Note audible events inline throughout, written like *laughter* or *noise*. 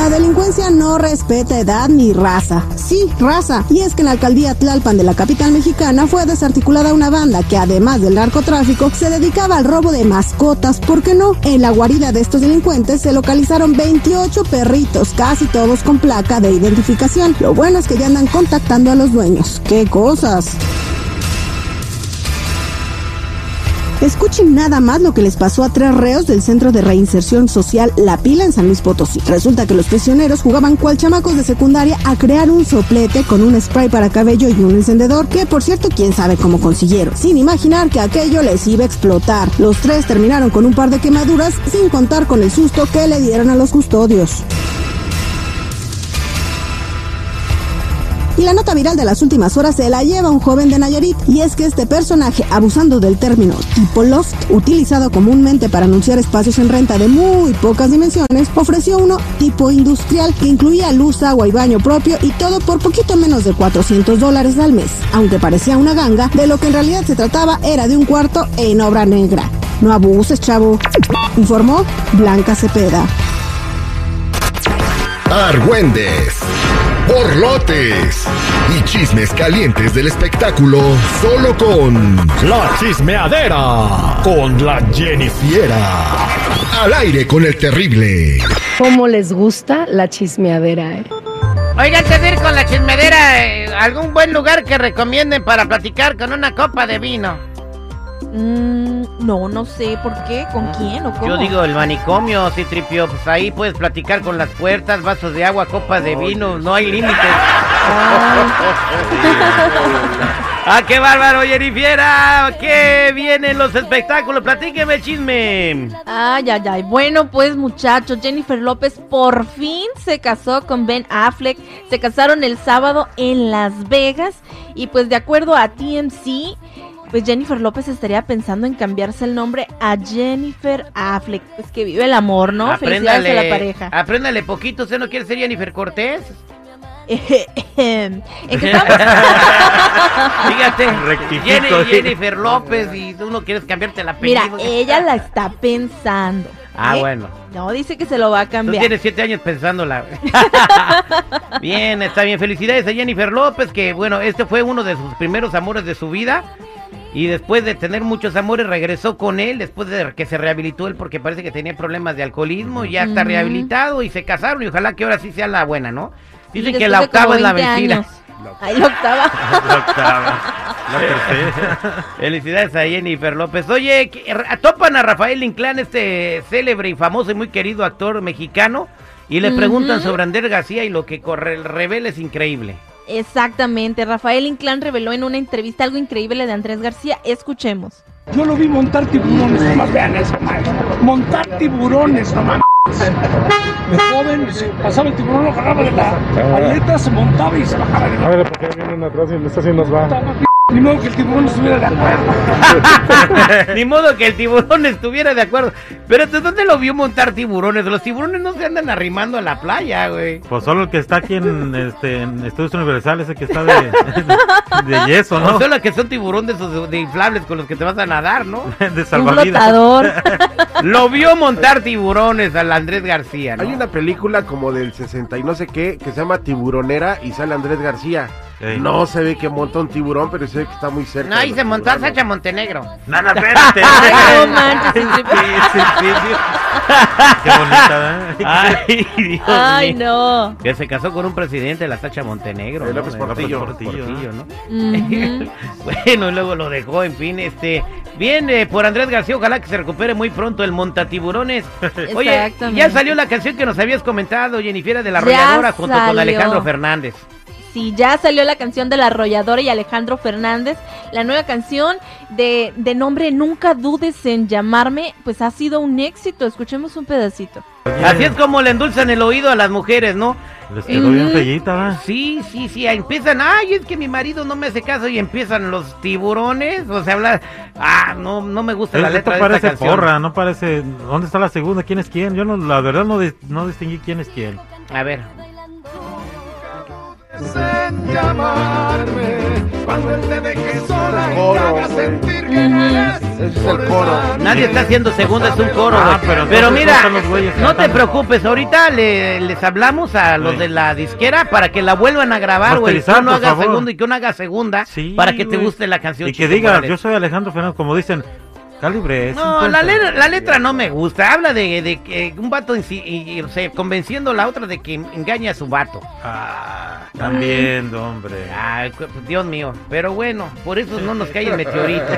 La delincuencia no respeta edad ni raza. Sí, raza. Y es que en la alcaldía Tlalpan de la capital mexicana fue desarticulada una banda que además del narcotráfico se dedicaba al robo de mascotas. ¿Por qué no? En la guarida de estos delincuentes se localizaron 28 perritos, casi todos con placa de identificación. Lo bueno es que ya andan contactando a los dueños. ¡Qué cosas! Escuchen nada más lo que les pasó a tres reos del Centro de Reinserción Social La Pila en San Luis Potosí. Resulta que los prisioneros jugaban cual chamacos de secundaria a crear un soplete con un spray para cabello y un encendedor, que por cierto quién sabe cómo consiguieron, sin imaginar que aquello les iba a explotar. Los tres terminaron con un par de quemaduras sin contar con el susto que le dieron a los custodios. Y la nota viral de las últimas horas se la lleva un joven de Nayarit. Y es que este personaje, abusando del término tipo loft, utilizado comúnmente para anunciar espacios en renta de muy pocas dimensiones, ofreció uno tipo industrial que incluía luz, agua y baño propio y todo por poquito menos de 400 dólares al mes. Aunque parecía una ganga, de lo que en realidad se trataba era de un cuarto en obra negra. No abuses, chavo. Informó Blanca Cepeda. Argüendes, borlotes y chismes calientes del espectáculo solo con La chismeadera con la Jennifiera. Al aire con el terrible. ¿Cómo les gusta la chismeadera, eh? Oigan, antes de ir con la chismedera, eh, ¿algún buen lugar que recomienden para platicar con una copa de vino? Mm, no, no sé por qué, con quién o cómo. Yo digo el manicomio, sí, tripio, pues ahí puedes platicar con las puertas, vasos de agua, copas de vino, no hay límites. ¡Ah, *laughs* qué bárbaro, Jennifiera! ¡Qué vienen los espectáculos! ¡Platíqueme el chisme! Ay, ay, ay. Bueno, pues muchachos, Jennifer López por fin se casó con Ben Affleck. Se casaron el sábado en Las Vegas. Y pues de acuerdo a TMC, pues Jennifer López estaría pensando en cambiarse el nombre a Jennifer Affleck. Pues que vive el amor, ¿no? Felicidades a la pareja. Apréndale poquito, ¿usted no quiere ser Jennifer Cortés? *laughs* ¿En qué *laughs* estamos? *laughs* Fíjate, Jenny-. Jennifer López y tú no quieres cambiarte el apellido. Mira, ella la está pensando. Ah, ¿eh? bueno. No, dice que se lo va a Tú cambiar. tienes siete años pensándola. bien, está bien. Felicidades a Jennifer López, que bueno, este fue uno de sus primeros amores de su vida. Y después de tener muchos amores, regresó con él, después de que se rehabilitó él, porque parece que tenía problemas de alcoholismo, ya está rehabilitado y se casaron y ojalá que ahora sí sea la buena, ¿no? Dicen que la octava es la 20 vencida. Ay, la octava. *laughs* La octava. La tercera. *laughs* Felicidades a Jennifer López. Oye, que- r- topan a Rafael Inclán, este célebre y famoso y muy querido actor mexicano, y le preguntan sobre Ander García y lo que corre, revela es increíble. Exactamente. Rafael Inclán reveló en una entrevista algo increíble de Andrés García. Escuchemos. Yo lo vi montar tiburones, nomás vean eso, man. Montar tiburones, no mames. De joven, pasaba el tiburón, lo agarraba de la aleta, se montaba y se bajaba de la A ver, porque vienen atrás y esta sí nos va. Ni modo que el tiburón estuviera de acuerdo. *laughs* Ni modo que el tiburón estuviera de acuerdo. Pero ¿de dónde lo vio montar tiburones? Los tiburones no se andan arrimando a la playa, güey. Pues solo el que está aquí en, este, en Estudios Universales, ese que está de, *laughs* de yeso, No solo que son tiburones de, inflables con los que te vas a nadar, ¿no? *laughs* De Un salvavidas. flotador. Lo vio montar tiburones al Andrés García, ¿no? Hay una película como del 60 y no sé qué que se llama Tiburonera y sale Andrés García. No se ve que monta un tiburón, pero se ve que está muy cerca. No, los se montó a. Sacha Montenegro. No, no, espérate. *laughs* Ay, no manches, Sí, sí, sí, sí. *laughs* Qué bonita, ¿eh? Ay, *laughs* Dios Ay, mío. no. Que se casó con un presidente de la Sacha Montenegro. ¿no? López De Portillo. Portillo, ¿no? Bueno, y luego lo dejó, en fin, este... Bien, eh, por Andrés García, ojalá que se recupere muy pronto el montatiburones. Oye, Exactamente. ya salió la canción que nos habías comentado, Jennifer de la Arrolladora, junto con. Alejandro Fernández. Sí, ya salió la canción de La Arrolladora y Alejandro Fernández. La nueva canción de, de nombre Nunca dudes en llamarme, pues ha sido un éxito. Escuchemos un pedacito. Así es como le endulzan el oído a las mujeres, ¿no? Les quedó bien Ujú. fellita, ¿verdad? Sí, sí, sí, ahí empiezan, ay, es que mi marido no me hace caso y empiezan los tiburones, o sea, habla, ah, no, no me gusta la Esto letra de esta parece canción. porra, no parece. ¿Dónde está la segunda? ¿Quién es quién? Yo no, la verdad no, no distinguí quién es quién. A ver, llamarme cuando él te deje sola y te Coro, haga güey. sentir que no eres Ese es el coro. Nadie está haciendo segunda, es un coro. Ah, güey. pero mira, no te preocupes, ahorita le- les hablamos a los de la disquera para que la vuelvan a grabar, güey. Que uno haga favor. segunda y que uno haga segunda Sí, para que te guste la canción. Y que diga, yo soy Alejandro Fernández, como dicen, calibre. No, 50. la, letra- la letra no me gusta. Habla de, de que un vato insi- y, y, o sea, convenciendo a la otra de que engaña a su vato. Ah, también, hombre. Ay, Dios mío. Pero bueno, por eso no nos cae el meteorito. *laughs*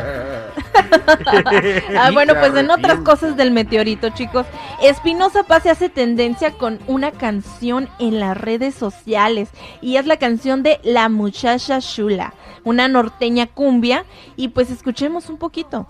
Ah, bueno, pues en otras cosas del meteorito, chicos, Espinosa Paz se hace tendencia con una canción en las redes sociales y es la canción de La Muchacha Chula, una norteña cumbia y pues escuchemos un poquito.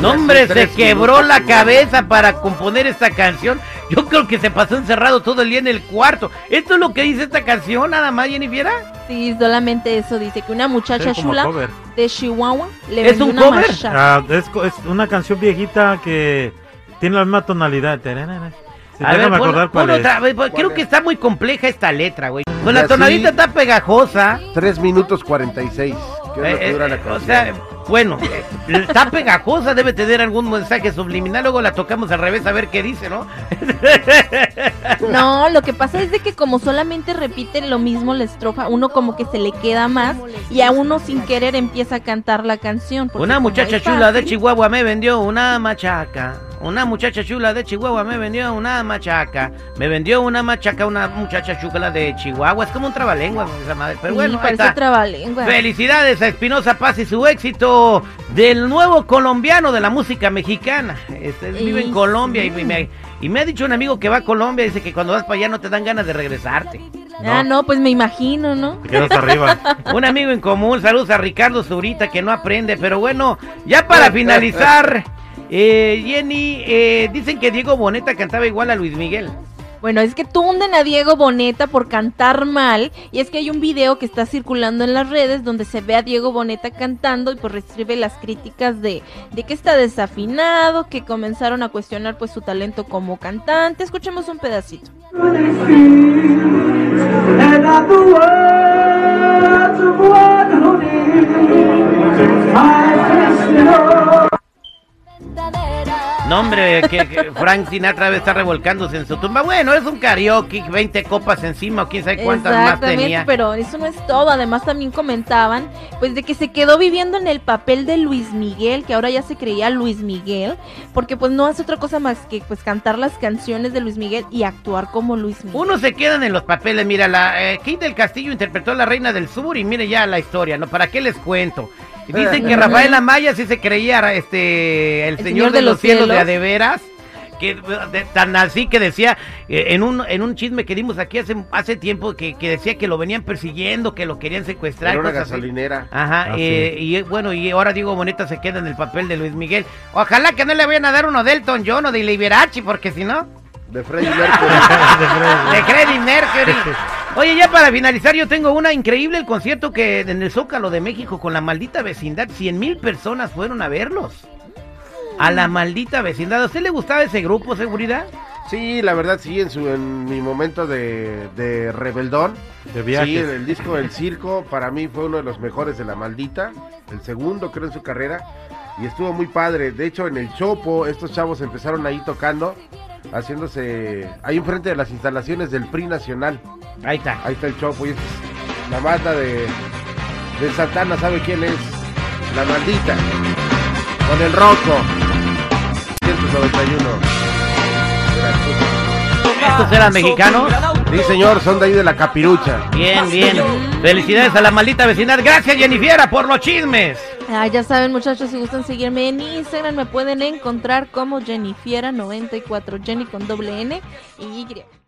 No, hombre, se quebró la cabeza para componer esta canción. Yo creo que se pasó encerrado todo el día en el cuarto. ¿Esto es lo que dice esta canción, nada más, Jennifer? Sí, solamente eso dice que una muchacha chula cover. de Chihuahua le ¿Es un una cover? Ah, es, una canción viejita que tiene la misma tonalidad. Sí, A ver, pon- pon otra pues, Creo ¿Cuál que es? está muy compleja esta letra, güey. Con Y la tonadita está pegajosa. 3 minutos 46. Que es lo que eh, dura la o sea, bueno, eh, está pegajosa, debe tener algún mensaje subliminal. Luego la tocamos al revés a ver qué dice, ¿no? *laughs* No, lo que pasa es de que como solamente repiten lo mismo la estrofa, uno como que se le queda más y a uno sin querer empieza a cantar la canción. Una muchacha chula de Chihuahua me vendió una machaca. Una muchacha chula de Chihuahua me vendió una machaca. Me vendió una machaca una muchacha chula de Chihuahua. Es como un trabalengua, esa madre. Pero sí, bueno, parece está. trabalengua. Felicidades a Espinosa Paz y su éxito del nuevo colombiano de la música mexicana. Este, vive en Colombia y sí. me, y me ha dicho un amigo que va a Colombia, dice que cuando vas para allá no te dan ganas de regresarte. Ah, no, pues me imagino, ¿no? Te quedas arriba. *laughs* Un amigo en común, saludos a Ricardo Zurita que no aprende, pero bueno, ya para finalizar, eh, Jenny, eh, dicen que Diego Boneta cantaba igual a Luis Miguel. Bueno, es que tunden a Diego Boneta por cantar mal y es que hay un video que está circulando en las redes donde se ve a Diego Boneta cantando y pues recibe las críticas de, de que está desafinado, que comenzaron a cuestionar pues su talento como cantante. Escuchemos un pedacito. No, hombre, que, que Frank Sinatra debe estar revolcándose en su tumba. Bueno, es un karaoke, 20 copas encima o quién sabe cuántas más tenía. pero eso no es todo. Además también comentaban pues de que se quedó viviendo en el papel de Luis Miguel, que ahora ya se creía Luis Miguel, porque pues no hace otra cosa más que pues cantar las canciones de Luis Miguel y actuar como Luis Miguel. Uno se quedan en los papeles, mira, la eh, Kate del Castillo interpretó a la Reina del Sur y mire ya la historia, ¿no? ¿Para qué les cuento? Dicen que Rafael Amaya sí se creía este el, señor, de, los cielos, de a de veras. Que, de- tan así que decía eh, en un en un chisme que dimos aquí hace hace tiempo que, que decía que lo venían persiguiendo, que lo querían secuestrar. Era una cosas así. gasolinera. Ajá, Ah, eh, y bueno, y ahora Diego Boneta se queda en el papel de Luis Miguel. Ojalá que no le vayan a dar uno de Elton John o de Liberace, porque si no, De Freddie Mercury. *laughs* de Freddie Mercury. Oye, ya para finalizar, yo tengo una increíble el concierto que en el Zócalo de México con la maldita vecindad, 100 mil personas fueron a verlos. A la maldita vecindad. ¿A usted le gustaba ese grupo, seguridad? Sí, la verdad sí, en su en mi momento de, de rebeldón. De viajes. Sí, el, el disco del circo para mí fue uno de los mejores de la maldita. El segundo creo en su carrera. Y estuvo muy padre. De hecho, en el Chopo, estos chavos empezaron ahí tocando, haciéndose ahí enfrente de las instalaciones del PRI Nacional. Ahí está. Ahí está el Chopo. Y es la banda de, de Santana, ¿sabe quién es? La maldita. Con el Rocco. 191. ¿Estos eran mexicanos? Sí, señor, son de ahí de la capirucha. Bien, bien. Felicidades a la maldita vecindad. Gracias, Jennifiera, por los chismes. Ah, ya saben muchachos, si gustan seguirme en Instagram me pueden encontrar como Jennifiera94, Jenny con doble N y Y.